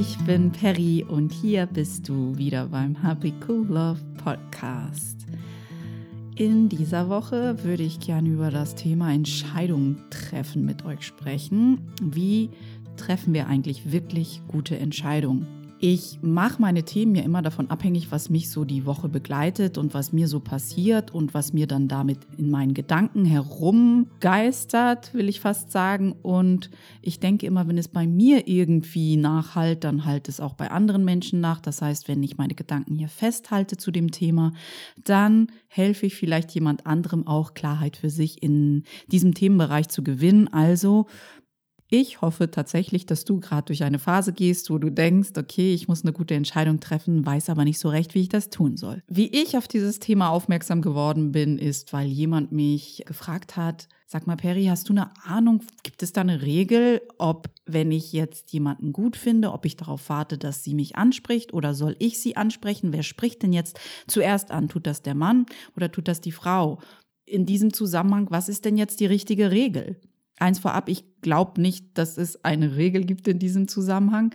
ich bin Perry und hier bist du wieder beim Happy Cool Love Podcast. In dieser Woche würde ich gerne über das Thema Entscheidungen treffen mit euch sprechen. Wie treffen wir eigentlich wirklich gute Entscheidungen? Ich mache meine Themen ja immer davon abhängig, was mich so die Woche begleitet und was mir so passiert und was mir dann damit in meinen Gedanken herumgeistert, will ich fast sagen. Und ich denke immer, wenn es bei mir irgendwie nachhalt, dann halt es auch bei anderen Menschen nach. Das heißt, wenn ich meine Gedanken hier festhalte zu dem Thema, dann helfe ich vielleicht jemand anderem auch Klarheit für sich in diesem Themenbereich zu gewinnen. Also ich hoffe tatsächlich, dass du gerade durch eine Phase gehst, wo du denkst, okay, ich muss eine gute Entscheidung treffen, weiß aber nicht so recht, wie ich das tun soll. Wie ich auf dieses Thema aufmerksam geworden bin, ist, weil jemand mich gefragt hat, sag mal, Perry, hast du eine Ahnung, gibt es da eine Regel, ob, wenn ich jetzt jemanden gut finde, ob ich darauf warte, dass sie mich anspricht oder soll ich sie ansprechen? Wer spricht denn jetzt zuerst an? Tut das der Mann oder tut das die Frau? In diesem Zusammenhang, was ist denn jetzt die richtige Regel? Eins vorab, ich glaube nicht, dass es eine Regel gibt in diesem Zusammenhang,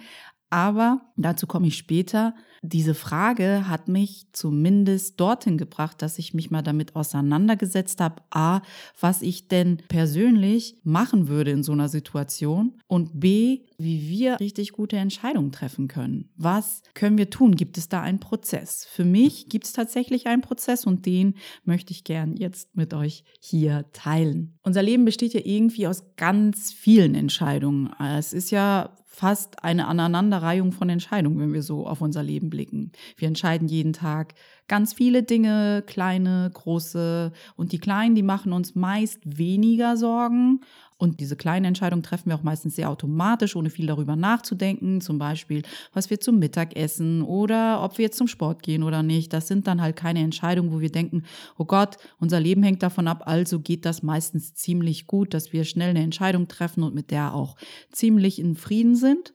aber dazu komme ich später. Diese Frage hat mich zumindest dorthin gebracht, dass ich mich mal damit auseinandergesetzt habe, a, was ich denn persönlich machen würde in so einer Situation und b, wie wir richtig gute Entscheidungen treffen können. Was können wir tun? Gibt es da einen Prozess? Für mich gibt es tatsächlich einen Prozess und den möchte ich gern jetzt mit euch hier teilen. Unser Leben besteht ja irgendwie aus ganz vielen Entscheidungen. Es ist ja fast eine Aneinanderreihung von Entscheidungen, wenn wir so auf unser Leben blicken. Wir entscheiden jeden Tag ganz viele Dinge, kleine, große. Und die kleinen, die machen uns meist weniger Sorgen. Und diese kleinen Entscheidungen treffen wir auch meistens sehr automatisch, ohne viel darüber nachzudenken. Zum Beispiel, was wir zum Mittag essen oder ob wir jetzt zum Sport gehen oder nicht. Das sind dann halt keine Entscheidungen, wo wir denken, oh Gott, unser Leben hängt davon ab. Also geht das meistens ziemlich gut, dass wir schnell eine Entscheidung treffen und mit der auch ziemlich in Frieden sind.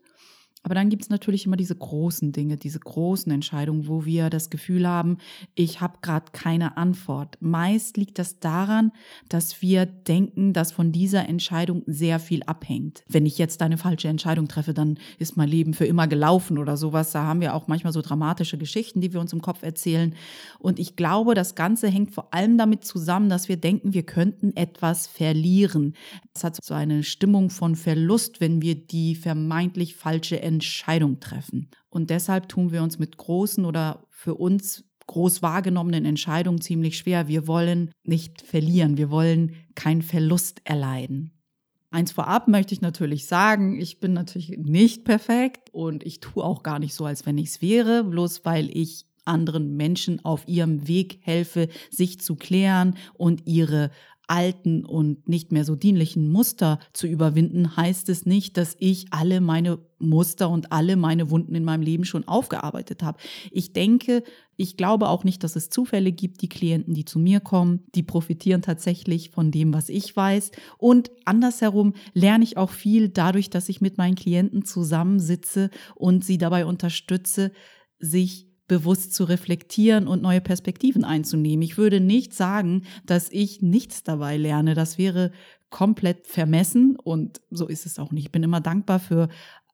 Aber dann gibt es natürlich immer diese großen Dinge, diese großen Entscheidungen, wo wir das Gefühl haben, ich habe gerade keine Antwort. Meist liegt das daran, dass wir denken, dass von dieser Entscheidung sehr viel abhängt. Wenn ich jetzt eine falsche Entscheidung treffe, dann ist mein Leben für immer gelaufen oder sowas. Da haben wir auch manchmal so dramatische Geschichten, die wir uns im Kopf erzählen. Und ich glaube, das Ganze hängt vor allem damit zusammen, dass wir denken, wir könnten etwas verlieren. Es hat so eine Stimmung von Verlust, wenn wir die vermeintlich falsche Entscheidung treffen. Und deshalb tun wir uns mit großen oder für uns groß wahrgenommenen Entscheidungen ziemlich schwer. Wir wollen nicht verlieren, wir wollen keinen Verlust erleiden. Eins vorab möchte ich natürlich sagen, ich bin natürlich nicht perfekt und ich tue auch gar nicht so, als wenn ich es wäre, bloß weil ich anderen Menschen auf ihrem Weg helfe, sich zu klären und ihre alten und nicht mehr so dienlichen Muster zu überwinden, heißt es nicht, dass ich alle meine Muster und alle meine Wunden in meinem Leben schon aufgearbeitet habe. Ich denke, ich glaube auch nicht, dass es Zufälle gibt, die Klienten, die zu mir kommen, die profitieren tatsächlich von dem, was ich weiß. Und andersherum lerne ich auch viel dadurch, dass ich mit meinen Klienten zusammensitze und sie dabei unterstütze, sich bewusst zu reflektieren und neue Perspektiven einzunehmen. Ich würde nicht sagen, dass ich nichts dabei lerne. Das wäre komplett vermessen und so ist es auch nicht. Ich bin immer dankbar für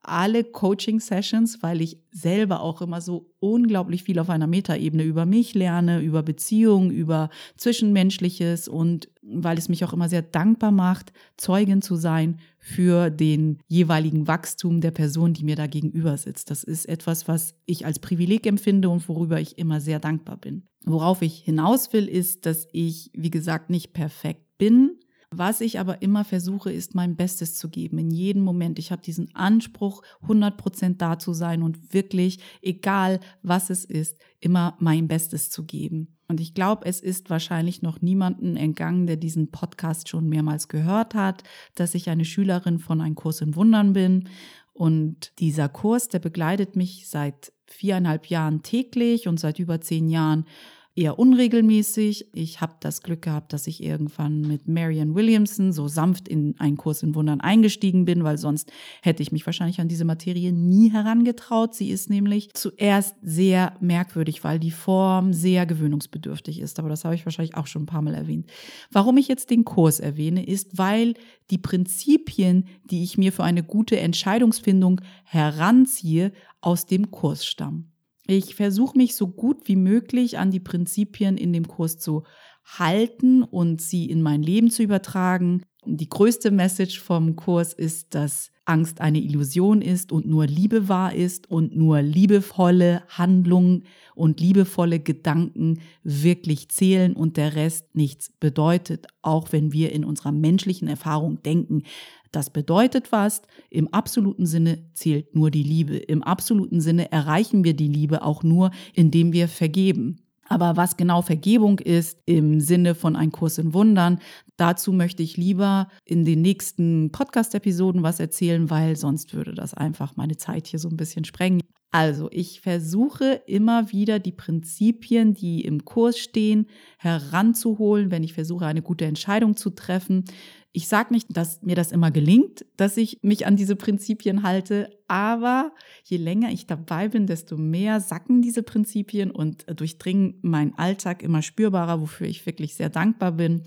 alle Coaching-Sessions, weil ich selber auch immer so unglaublich viel auf einer Metaebene über mich lerne, über Beziehungen, über Zwischenmenschliches und weil es mich auch immer sehr dankbar macht, Zeugin zu sein für den jeweiligen Wachstum der Person, die mir da gegenüber sitzt. Das ist etwas, was ich als Privileg empfinde und worüber ich immer sehr dankbar bin. Worauf ich hinaus will, ist, dass ich, wie gesagt, nicht perfekt bin, was ich aber immer versuche, ist mein Bestes zu geben in jedem Moment. Ich habe diesen Anspruch, 100 Prozent da zu sein und wirklich, egal was es ist, immer mein Bestes zu geben. Und ich glaube, es ist wahrscheinlich noch niemanden entgangen, der diesen Podcast schon mehrmals gehört hat, dass ich eine Schülerin von einem Kurs in Wundern bin. Und dieser Kurs, der begleitet mich seit viereinhalb Jahren täglich und seit über zehn Jahren eher unregelmäßig. Ich habe das Glück gehabt, dass ich irgendwann mit Marianne Williamson so sanft in einen Kurs in Wundern eingestiegen bin, weil sonst hätte ich mich wahrscheinlich an diese Materie nie herangetraut. Sie ist nämlich zuerst sehr merkwürdig, weil die Form sehr gewöhnungsbedürftig ist. Aber das habe ich wahrscheinlich auch schon ein paar Mal erwähnt. Warum ich jetzt den Kurs erwähne, ist, weil die Prinzipien, die ich mir für eine gute Entscheidungsfindung heranziehe, aus dem Kurs stammen. Ich versuche mich so gut wie möglich an die Prinzipien in dem Kurs zu halten und sie in mein Leben zu übertragen. Die größte Message vom Kurs ist, dass Angst eine Illusion ist und nur Liebe wahr ist und nur liebevolle Handlungen und liebevolle Gedanken wirklich zählen und der Rest nichts bedeutet, auch wenn wir in unserer menschlichen Erfahrung denken, das bedeutet was, im absoluten Sinne zählt nur die Liebe. Im absoluten Sinne erreichen wir die Liebe auch nur, indem wir vergeben. Aber was genau Vergebung ist im Sinne von ein Kurs in Wundern, dazu möchte ich lieber in den nächsten Podcast-Episoden was erzählen, weil sonst würde das einfach meine Zeit hier so ein bisschen sprengen. Also, ich versuche immer wieder die Prinzipien, die im Kurs stehen, heranzuholen, wenn ich versuche, eine gute Entscheidung zu treffen. Ich sage nicht, dass mir das immer gelingt, dass ich mich an diese Prinzipien halte, aber je länger ich dabei bin, desto mehr sacken diese Prinzipien und durchdringen meinen Alltag immer spürbarer, wofür ich wirklich sehr dankbar bin.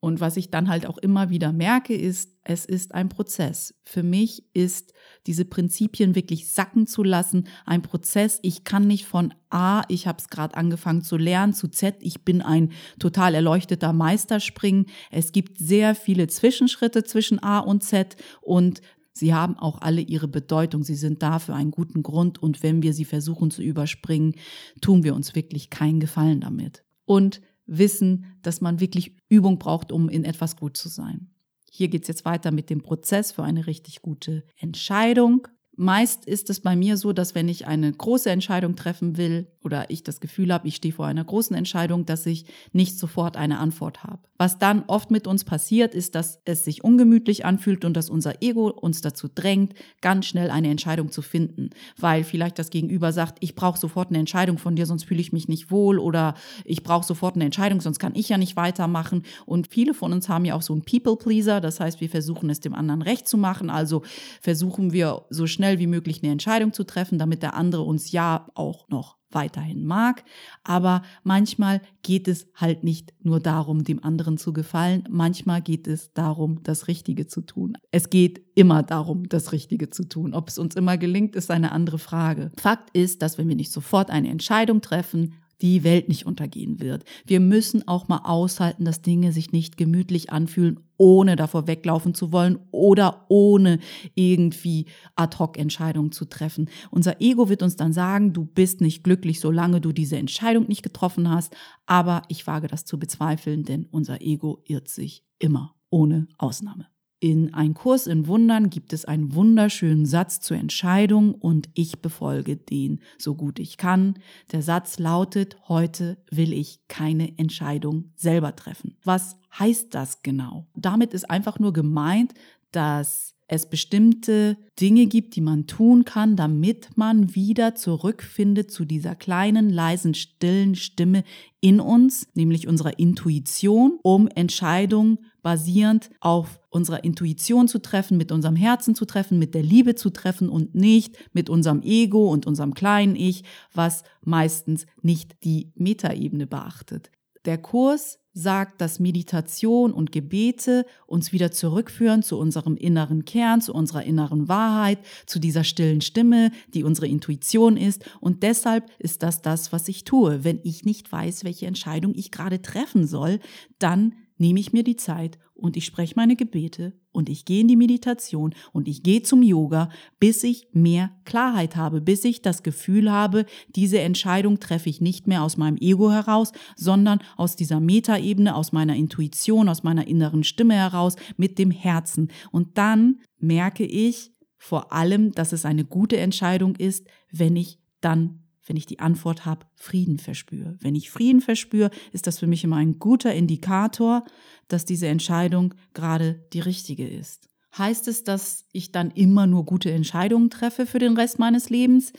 Und was ich dann halt auch immer wieder merke, ist, es ist ein Prozess. Für mich ist diese Prinzipien wirklich sacken zu lassen ein Prozess. Ich kann nicht von A, ich habe es gerade angefangen zu lernen, zu Z, ich bin ein total erleuchteter Meister springen. Es gibt sehr viele Zwischenschritte zwischen A und Z und Sie haben auch alle ihre Bedeutung. Sie sind da für einen guten Grund. Und wenn wir sie versuchen zu überspringen, tun wir uns wirklich keinen Gefallen damit. Und wissen, dass man wirklich Übung braucht, um in etwas gut zu sein. Hier geht es jetzt weiter mit dem Prozess für eine richtig gute Entscheidung. Meist ist es bei mir so, dass wenn ich eine große Entscheidung treffen will oder ich das Gefühl habe, ich stehe vor einer großen Entscheidung, dass ich nicht sofort eine Antwort habe. Was dann oft mit uns passiert, ist, dass es sich ungemütlich anfühlt und dass unser Ego uns dazu drängt, ganz schnell eine Entscheidung zu finden, weil vielleicht das Gegenüber sagt, ich brauche sofort eine Entscheidung von dir, sonst fühle ich mich nicht wohl oder ich brauche sofort eine Entscheidung, sonst kann ich ja nicht weitermachen. Und viele von uns haben ja auch so einen People-Pleaser, das heißt, wir versuchen es dem anderen recht zu machen, also versuchen wir so schnell wie möglich eine Entscheidung zu treffen, damit der andere uns ja auch noch weiterhin mag. Aber manchmal geht es halt nicht nur darum, dem anderen zu gefallen. Manchmal geht es darum, das Richtige zu tun. Es geht immer darum, das Richtige zu tun. Ob es uns immer gelingt, ist eine andere Frage. Fakt ist, dass wenn wir nicht sofort eine Entscheidung treffen, die Welt nicht untergehen wird. Wir müssen auch mal aushalten, dass Dinge sich nicht gemütlich anfühlen, ohne davor weglaufen zu wollen oder ohne irgendwie Ad-hoc-Entscheidungen zu treffen. Unser Ego wird uns dann sagen, du bist nicht glücklich, solange du diese Entscheidung nicht getroffen hast. Aber ich wage das zu bezweifeln, denn unser Ego irrt sich immer, ohne Ausnahme. In Ein Kurs in Wundern gibt es einen wunderschönen Satz zur Entscheidung und ich befolge den so gut ich kann. Der Satz lautet, heute will ich keine Entscheidung selber treffen. Was heißt das genau? Damit ist einfach nur gemeint, dass es bestimmte Dinge gibt, die man tun kann, damit man wieder zurückfindet zu dieser kleinen, leisen, stillen Stimme in uns, nämlich unserer Intuition, um Entscheidungen basierend auf unserer Intuition zu treffen, mit unserem Herzen zu treffen, mit der Liebe zu treffen und nicht mit unserem Ego und unserem kleinen Ich, was meistens nicht die Metaebene beachtet. Der Kurs sagt, dass Meditation und Gebete uns wieder zurückführen zu unserem inneren Kern, zu unserer inneren Wahrheit, zu dieser stillen Stimme, die unsere Intuition ist. Und deshalb ist das das, was ich tue. Wenn ich nicht weiß, welche Entscheidung ich gerade treffen soll, dann nehme ich mir die Zeit und ich spreche meine Gebete und ich gehe in die Meditation und ich gehe zum Yoga, bis ich mehr Klarheit habe, bis ich das Gefühl habe, diese Entscheidung treffe ich nicht mehr aus meinem Ego heraus, sondern aus dieser Metaebene, aus meiner Intuition, aus meiner inneren Stimme heraus, mit dem Herzen. Und dann merke ich vor allem, dass es eine gute Entscheidung ist, wenn ich dann wenn ich die Antwort habe, Frieden verspüre. Wenn ich Frieden verspüre, ist das für mich immer ein guter Indikator, dass diese Entscheidung gerade die richtige ist. Heißt es, dass ich dann immer nur gute Entscheidungen treffe für den Rest meines Lebens?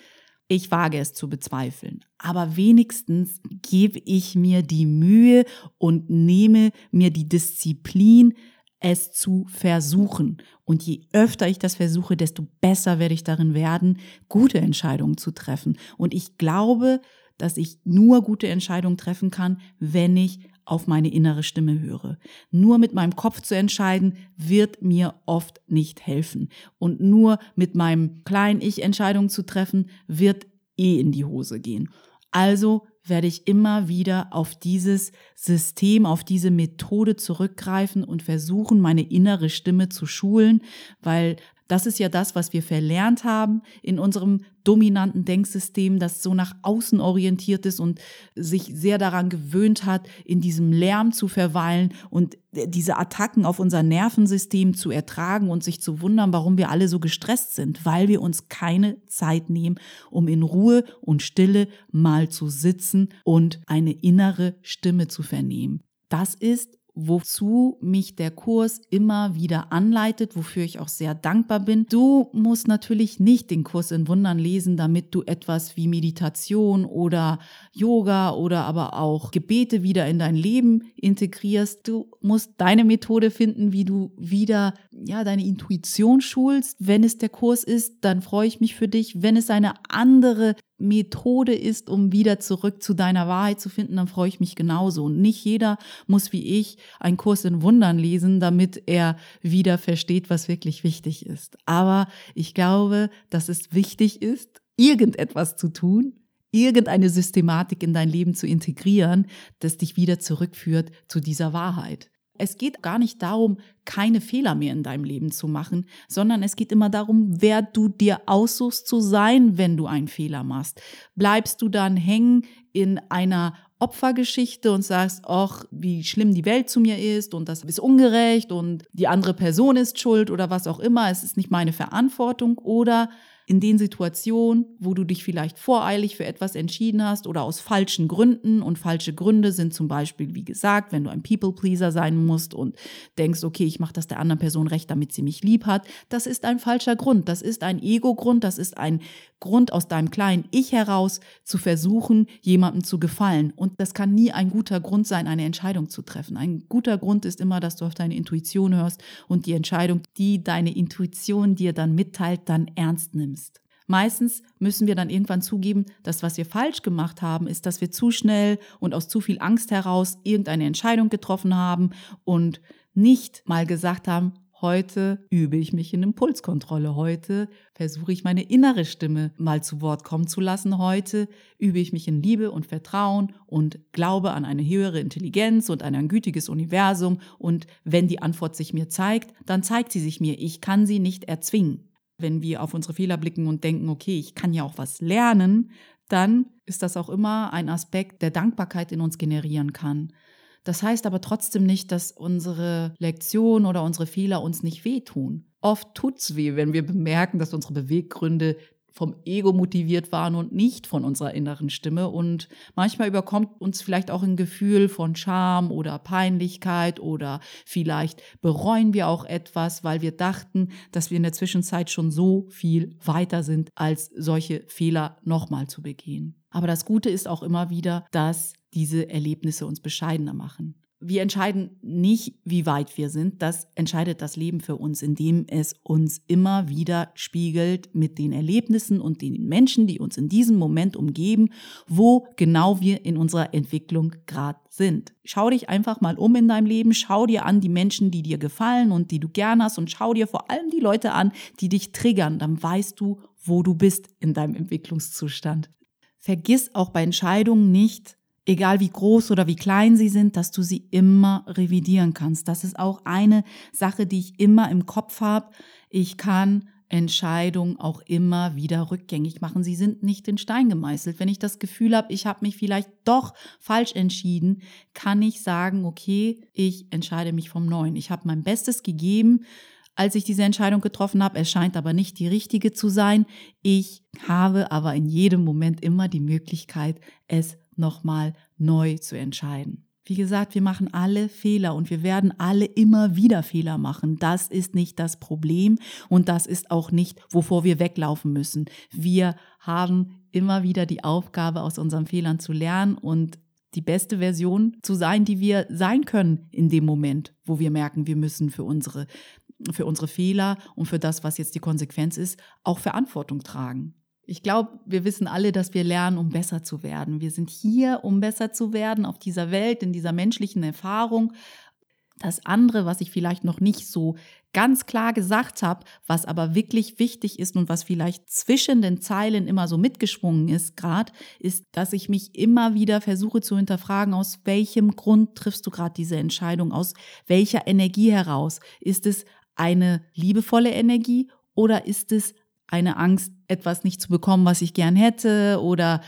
Ich wage es zu bezweifeln, aber wenigstens gebe ich mir die Mühe und nehme mir die Disziplin, es zu versuchen. Und je öfter ich das versuche, desto besser werde ich darin werden, gute Entscheidungen zu treffen. Und ich glaube, dass ich nur gute Entscheidungen treffen kann, wenn ich auf meine innere Stimme höre. Nur mit meinem Kopf zu entscheiden, wird mir oft nicht helfen. Und nur mit meinem kleinen Ich Entscheidungen zu treffen, wird eh in die Hose gehen. Also werde ich immer wieder auf dieses System, auf diese Methode zurückgreifen und versuchen, meine innere Stimme zu schulen, weil das ist ja das, was wir verlernt haben in unserem dominanten Denksystem, das so nach außen orientiert ist und sich sehr daran gewöhnt hat, in diesem Lärm zu verweilen und diese Attacken auf unser Nervensystem zu ertragen und sich zu wundern, warum wir alle so gestresst sind, weil wir uns keine Zeit nehmen, um in Ruhe und Stille mal zu sitzen und eine innere Stimme zu vernehmen. Das ist wozu mich der Kurs immer wieder anleitet, wofür ich auch sehr dankbar bin. Du musst natürlich nicht den Kurs in Wundern lesen, damit du etwas wie Meditation oder Yoga oder aber auch Gebete wieder in dein Leben integrierst. Du musst deine Methode finden, wie du wieder ja deine Intuition schulst. Wenn es der Kurs ist, dann freue ich mich für dich. Wenn es eine andere Methode ist, um wieder zurück zu deiner Wahrheit zu finden, dann freue ich mich genauso. Und nicht jeder muss wie ich einen Kurs in Wundern lesen, damit er wieder versteht, was wirklich wichtig ist. Aber ich glaube, dass es wichtig ist, irgendetwas zu tun, irgendeine Systematik in dein Leben zu integrieren, das dich wieder zurückführt zu dieser Wahrheit. Es geht gar nicht darum, keine Fehler mehr in deinem Leben zu machen, sondern es geht immer darum, wer du dir aussuchst zu sein, wenn du einen Fehler machst. Bleibst du dann hängen in einer Opfergeschichte und sagst, ach, wie schlimm die Welt zu mir ist und das ist ungerecht und die andere Person ist schuld oder was auch immer, es ist nicht meine Verantwortung oder in den Situationen, wo du dich vielleicht voreilig für etwas entschieden hast oder aus falschen Gründen. Und falsche Gründe sind zum Beispiel, wie gesagt, wenn du ein People-Pleaser sein musst und denkst, okay, ich mache das der anderen Person recht, damit sie mich lieb hat. Das ist ein falscher Grund. Das ist ein Ego-Grund. Das ist ein Grund aus deinem kleinen Ich heraus zu versuchen, jemandem zu gefallen. Und das kann nie ein guter Grund sein, eine Entscheidung zu treffen. Ein guter Grund ist immer, dass du auf deine Intuition hörst und die Entscheidung, die deine Intuition dir dann mitteilt, dann ernst nimmst. Meistens müssen wir dann irgendwann zugeben, dass was wir falsch gemacht haben, ist, dass wir zu schnell und aus zu viel Angst heraus irgendeine Entscheidung getroffen haben und nicht mal gesagt haben, Heute übe ich mich in Impulskontrolle. Heute versuche ich meine innere Stimme mal zu Wort kommen zu lassen. Heute übe ich mich in Liebe und Vertrauen und Glaube an eine höhere Intelligenz und an ein gütiges Universum. Und wenn die Antwort sich mir zeigt, dann zeigt sie sich mir. Ich kann sie nicht erzwingen. Wenn wir auf unsere Fehler blicken und denken, okay, ich kann ja auch was lernen, dann ist das auch immer ein Aspekt, der Dankbarkeit in uns generieren kann. Das heißt aber trotzdem nicht, dass unsere Lektion oder unsere Fehler uns nicht wehtun. Oft tut's weh, wenn wir bemerken, dass unsere Beweggründe vom Ego motiviert waren und nicht von unserer inneren Stimme. Und manchmal überkommt uns vielleicht auch ein Gefühl von Scham oder Peinlichkeit oder vielleicht bereuen wir auch etwas, weil wir dachten, dass wir in der Zwischenzeit schon so viel weiter sind, als solche Fehler nochmal zu begehen. Aber das Gute ist auch immer wieder, dass diese Erlebnisse uns bescheidener machen. Wir entscheiden nicht, wie weit wir sind. Das entscheidet das Leben für uns, indem es uns immer wieder spiegelt mit den Erlebnissen und den Menschen, die uns in diesem Moment umgeben, wo genau wir in unserer Entwicklung gerade sind. Schau dich einfach mal um in deinem Leben, schau dir an die Menschen, die dir gefallen und die du gern hast und schau dir vor allem die Leute an, die dich triggern. Dann weißt du, wo du bist in deinem Entwicklungszustand. Vergiss auch bei Entscheidungen nicht, egal wie groß oder wie klein sie sind, dass du sie immer revidieren kannst. Das ist auch eine Sache, die ich immer im Kopf habe. Ich kann Entscheidungen auch immer wieder rückgängig machen. Sie sind nicht in Stein gemeißelt. Wenn ich das Gefühl habe, ich habe mich vielleicht doch falsch entschieden, kann ich sagen, okay, ich entscheide mich vom Neuen. Ich habe mein Bestes gegeben als ich diese Entscheidung getroffen habe. Es scheint aber nicht die richtige zu sein. Ich habe aber in jedem Moment immer die Möglichkeit, es nochmal neu zu entscheiden. Wie gesagt, wir machen alle Fehler und wir werden alle immer wieder Fehler machen. Das ist nicht das Problem und das ist auch nicht, wovor wir weglaufen müssen. Wir haben immer wieder die Aufgabe, aus unseren Fehlern zu lernen und die beste Version zu sein, die wir sein können in dem Moment, wo wir merken, wir müssen für unsere, für unsere Fehler und für das, was jetzt die Konsequenz ist, auch Verantwortung tragen. Ich glaube, wir wissen alle, dass wir lernen, um besser zu werden. Wir sind hier, um besser zu werden auf dieser Welt, in dieser menschlichen Erfahrung. Das andere, was ich vielleicht noch nicht so ganz klar gesagt habe, was aber wirklich wichtig ist und was vielleicht zwischen den Zeilen immer so mitgeschwungen ist, gerade, ist, dass ich mich immer wieder versuche zu hinterfragen, aus welchem Grund triffst du gerade diese Entscheidung, aus welcher Energie heraus? Ist es eine liebevolle Energie oder ist es eine Angst, etwas nicht zu bekommen, was ich gern hätte oder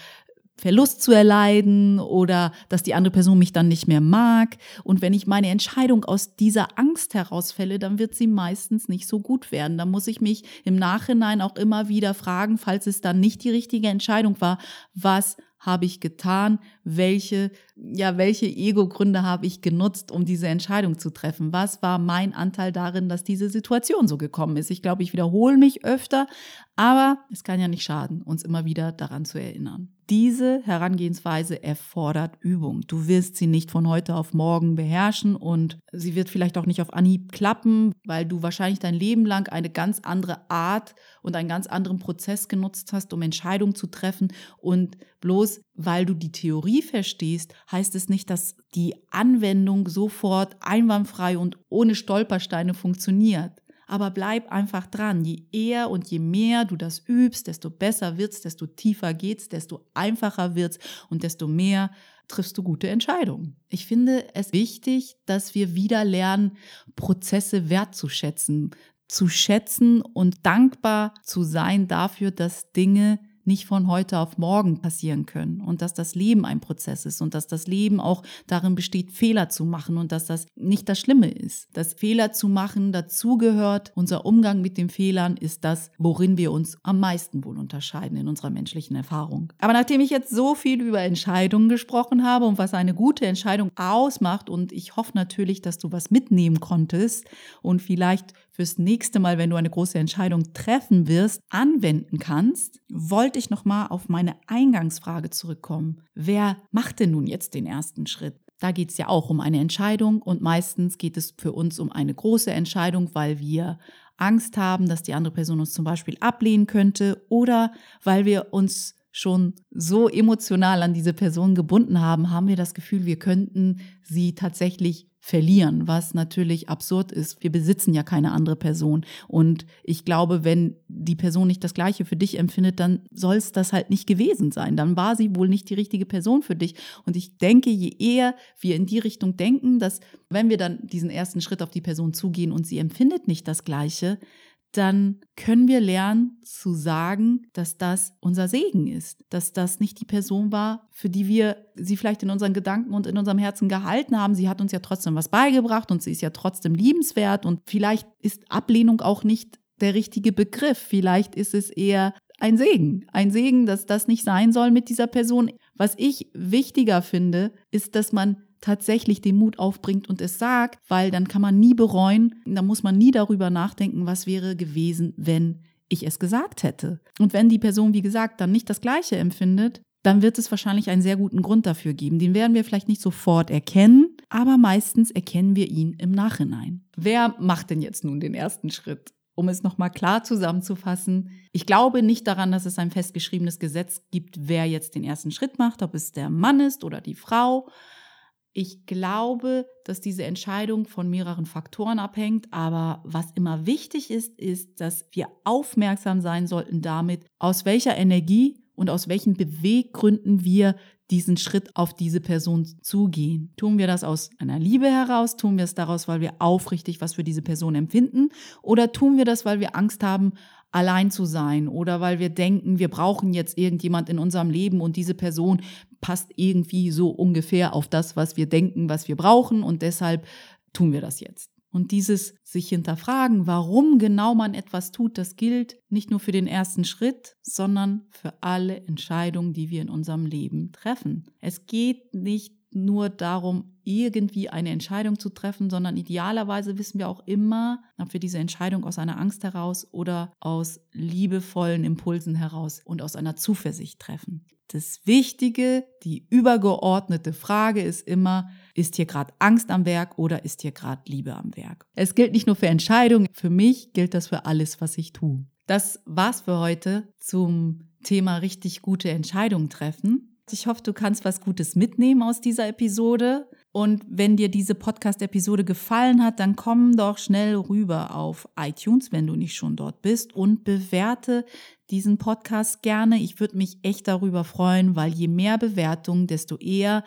Verlust zu erleiden oder dass die andere Person mich dann nicht mehr mag. Und wenn ich meine Entscheidung aus dieser Angst herausfälle, dann wird sie meistens nicht so gut werden. Da muss ich mich im Nachhinein auch immer wieder fragen, falls es dann nicht die richtige Entscheidung war, was habe ich getan? Welche, ja, welche Ego-Gründe habe ich genutzt, um diese Entscheidung zu treffen? Was war mein Anteil darin, dass diese Situation so gekommen ist? Ich glaube, ich wiederhole mich öfter, aber es kann ja nicht schaden, uns immer wieder daran zu erinnern. Diese Herangehensweise erfordert Übung. Du wirst sie nicht von heute auf morgen beherrschen und sie wird vielleicht auch nicht auf Anhieb klappen, weil du wahrscheinlich dein Leben lang eine ganz andere Art und einen ganz anderen Prozess genutzt hast, um Entscheidungen zu treffen. Und bloß weil du die Theorie verstehst, heißt es nicht, dass die Anwendung sofort einwandfrei und ohne Stolpersteine funktioniert. Aber bleib einfach dran. Je eher und je mehr du das übst, desto besser wird's, desto tiefer geht's, desto einfacher wird's und desto mehr triffst du gute Entscheidungen. Ich finde es wichtig, dass wir wieder lernen, Prozesse wertzuschätzen, zu schätzen und dankbar zu sein dafür, dass Dinge nicht von heute auf morgen passieren können und dass das Leben ein Prozess ist und dass das Leben auch darin besteht, Fehler zu machen und dass das nicht das Schlimme ist. Dass Fehler zu machen dazugehört. Unser Umgang mit den Fehlern ist das, worin wir uns am meisten wohl unterscheiden in unserer menschlichen Erfahrung. Aber nachdem ich jetzt so viel über Entscheidungen gesprochen habe und was eine gute Entscheidung ausmacht und ich hoffe natürlich, dass du was mitnehmen konntest und vielleicht fürs nächste Mal, wenn du eine große Entscheidung treffen wirst, anwenden kannst, wollte ich nochmal auf meine Eingangsfrage zurückkommen. Wer macht denn nun jetzt den ersten Schritt? Da geht es ja auch um eine Entscheidung und meistens geht es für uns um eine große Entscheidung, weil wir Angst haben, dass die andere Person uns zum Beispiel ablehnen könnte oder weil wir uns schon so emotional an diese Person gebunden haben, haben wir das Gefühl, wir könnten sie tatsächlich verlieren, was natürlich absurd ist. Wir besitzen ja keine andere Person. Und ich glaube, wenn die Person nicht das Gleiche für dich empfindet, dann soll es das halt nicht gewesen sein. Dann war sie wohl nicht die richtige Person für dich. Und ich denke, je eher wir in die Richtung denken, dass wenn wir dann diesen ersten Schritt auf die Person zugehen und sie empfindet nicht das Gleiche, dann können wir lernen zu sagen, dass das unser Segen ist, dass das nicht die Person war, für die wir sie vielleicht in unseren Gedanken und in unserem Herzen gehalten haben. Sie hat uns ja trotzdem was beigebracht und sie ist ja trotzdem liebenswert und vielleicht ist Ablehnung auch nicht der richtige Begriff. Vielleicht ist es eher ein Segen. Ein Segen, dass das nicht sein soll mit dieser Person. Was ich wichtiger finde, ist, dass man tatsächlich den Mut aufbringt und es sagt, weil dann kann man nie bereuen, da muss man nie darüber nachdenken, was wäre gewesen, wenn ich es gesagt hätte. Und wenn die Person, wie gesagt, dann nicht das Gleiche empfindet, dann wird es wahrscheinlich einen sehr guten Grund dafür geben. Den werden wir vielleicht nicht sofort erkennen, aber meistens erkennen wir ihn im Nachhinein. Wer macht denn jetzt nun den ersten Schritt? Um es nochmal klar zusammenzufassen, ich glaube nicht daran, dass es ein festgeschriebenes Gesetz gibt, wer jetzt den ersten Schritt macht, ob es der Mann ist oder die Frau. Ich glaube, dass diese Entscheidung von mehreren Faktoren abhängt, aber was immer wichtig ist, ist, dass wir aufmerksam sein sollten damit, aus welcher Energie und aus welchen Beweggründen wir diesen Schritt auf diese Person zugehen. Tun wir das aus einer Liebe heraus? Tun wir es daraus, weil wir aufrichtig was für diese Person empfinden? Oder tun wir das, weil wir Angst haben, allein zu sein oder weil wir denken, wir brauchen jetzt irgendjemand in unserem Leben und diese Person passt irgendwie so ungefähr auf das, was wir denken, was wir brauchen und deshalb tun wir das jetzt. Und dieses sich hinterfragen, warum genau man etwas tut, das gilt nicht nur für den ersten Schritt, sondern für alle Entscheidungen, die wir in unserem Leben treffen. Es geht nicht nur darum, irgendwie eine Entscheidung zu treffen, sondern idealerweise wissen wir auch immer, ob wir diese Entscheidung aus einer Angst heraus oder aus liebevollen Impulsen heraus und aus einer Zuversicht treffen. Das Wichtige, die übergeordnete Frage ist immer, ist hier gerade Angst am Werk oder ist hier gerade Liebe am Werk? Es gilt nicht nur für Entscheidungen, für mich gilt das für alles, was ich tue. Das war's für heute zum Thema richtig gute Entscheidungen treffen. Ich hoffe, du kannst was Gutes mitnehmen aus dieser Episode. Und wenn dir diese Podcast-Episode gefallen hat, dann komm doch schnell rüber auf iTunes, wenn du nicht schon dort bist, und bewerte diesen Podcast gerne. Ich würde mich echt darüber freuen, weil je mehr Bewertungen, desto eher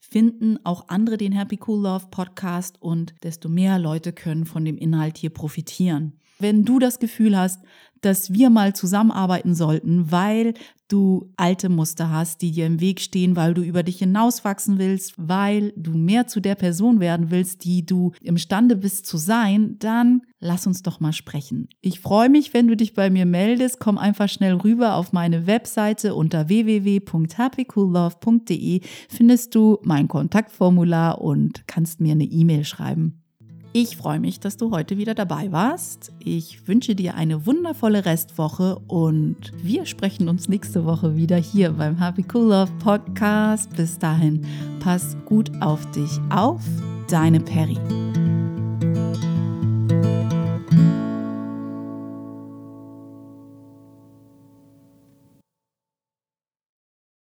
finden auch andere den Happy Cool Love Podcast und desto mehr Leute können von dem Inhalt hier profitieren. Wenn du das Gefühl hast, dass wir mal zusammenarbeiten sollten, weil du alte Muster hast, die dir im Weg stehen, weil du über dich hinauswachsen willst, weil du mehr zu der Person werden willst, die du imstande bist zu sein, dann lass uns doch mal sprechen. Ich freue mich, wenn du dich bei mir meldest. Komm einfach schnell rüber auf meine Webseite unter www.happycoollove.de findest du mein Kontaktformular und kannst mir eine E-Mail schreiben. Ich freue mich, dass du heute wieder dabei warst. Ich wünsche dir eine wundervolle Restwoche und wir sprechen uns nächste Woche wieder hier beim Happy Cool Love Podcast. Bis dahin, pass gut auf dich auf. Deine Perry.